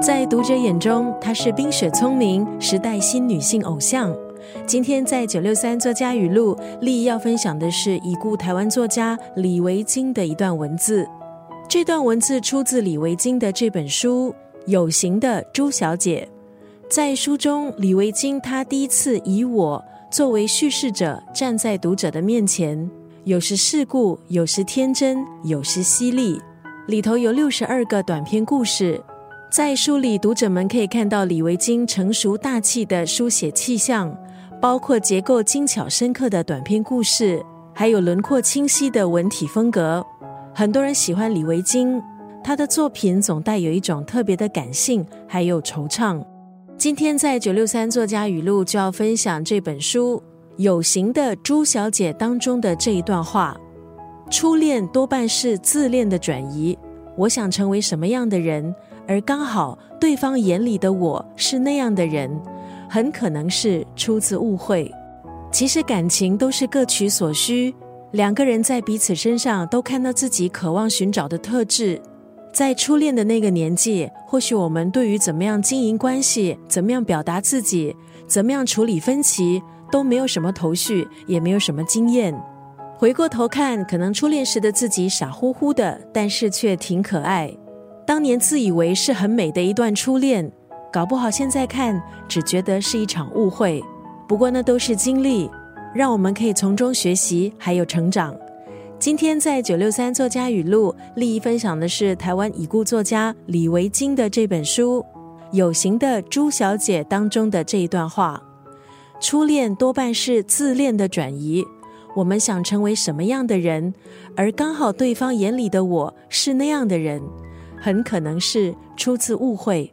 在读者眼中，她是冰雪聪明、时代新女性偶像。今天在九六三作家语录，丽要分享的是已故台湾作家李维京的一段文字。这段文字出自李维京的这本书《有形的朱小姐》。在书中，李维京他第一次以我作为叙事者，站在读者的面前，有时世故，有时天真，有时犀利。里头有六十二个短篇故事。在书里，读者们可以看到李维京成熟大气的书写气象，包括结构精巧深刻的短篇故事，还有轮廓清晰的文体风格。很多人喜欢李维京，他的作品总带有一种特别的感性，还有惆怅。今天在九六三作家语录就要分享这本书《有形的朱小姐》当中的这一段话：初恋多半是自恋的转移。我想成为什么样的人？而刚好对方眼里的我是那样的人，很可能是出自误会。其实感情都是各取所需，两个人在彼此身上都看到自己渴望寻找的特质。在初恋的那个年纪，或许我们对于怎么样经营关系、怎么样表达自己、怎么样处理分歧，都没有什么头绪，也没有什么经验。回过头看，可能初恋时的自己傻乎乎的，但是却挺可爱。当年自以为是很美的一段初恋，搞不好现在看只觉得是一场误会。不过那都是经历，让我们可以从中学习，还有成长。今天在九六三作家语录，利益分享的是台湾已故作家李维京的这本书《有形的朱小姐》当中的这一段话：初恋多半是自恋的转移。我们想成为什么样的人，而刚好对方眼里的我是那样的人。很可能是出自误会。